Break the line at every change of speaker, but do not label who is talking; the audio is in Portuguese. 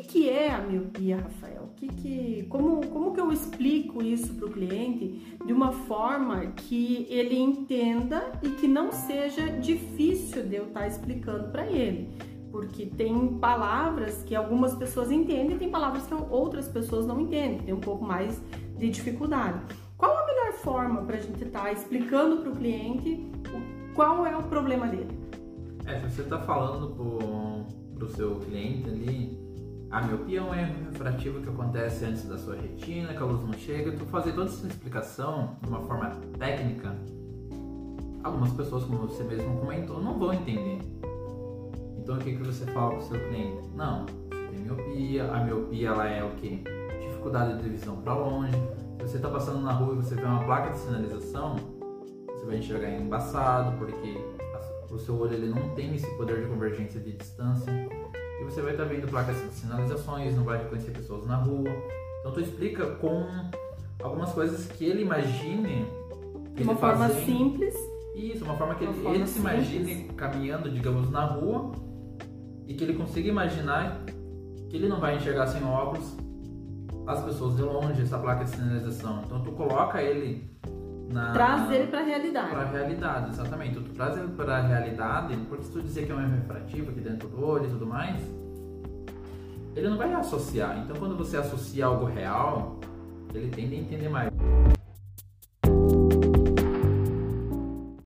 que é a miopia, Rafael? Que que, como, como que eu explico isso para o cliente de uma forma que ele entenda e que não seja difícil de eu estar tá explicando para ele? Porque tem palavras que algumas pessoas entendem e tem palavras que outras pessoas não entendem, tem um pouco mais de dificuldade. Qual a melhor forma para a gente estar tá explicando para o cliente qual é o problema dele?
É, se você está falando para o seu cliente ali, a miopia é um erro refrativo que acontece antes da sua retina, que a luz não chega. Tu fazer toda essa explicação de uma forma técnica, algumas pessoas, como você mesmo comentou, não vão entender. Então o que, que você fala para o seu cliente? Não, você tem miopia, a miopia ela é o que? Dificuldade de visão para longe. Se você está passando na rua e você vê uma placa de sinalização, você vai enxergar embaçado, porque o seu olho ele não tem esse poder de convergência de distância e você vai estar tá vendo placas de sinalizações, não vai reconhecer pessoas na rua. Então tu explica com algumas coisas que ele imagine
de uma forma fazendo. simples.
Isso, uma forma que uma ele, forma ele se imagine caminhando, digamos, na rua e que ele consiga imaginar que ele não vai enxergar sem óculos as pessoas de longe, essa placa de sinalização. Então tu coloca ele
na, traz ele para a realidade.
Para a realidade, exatamente. Tu traz ele para a realidade, porque se tu dizer que é um erro refrativo aqui dentro do olho e tudo mais, ele não vai associar. Então, quando você associa algo real, ele tende a entender mais.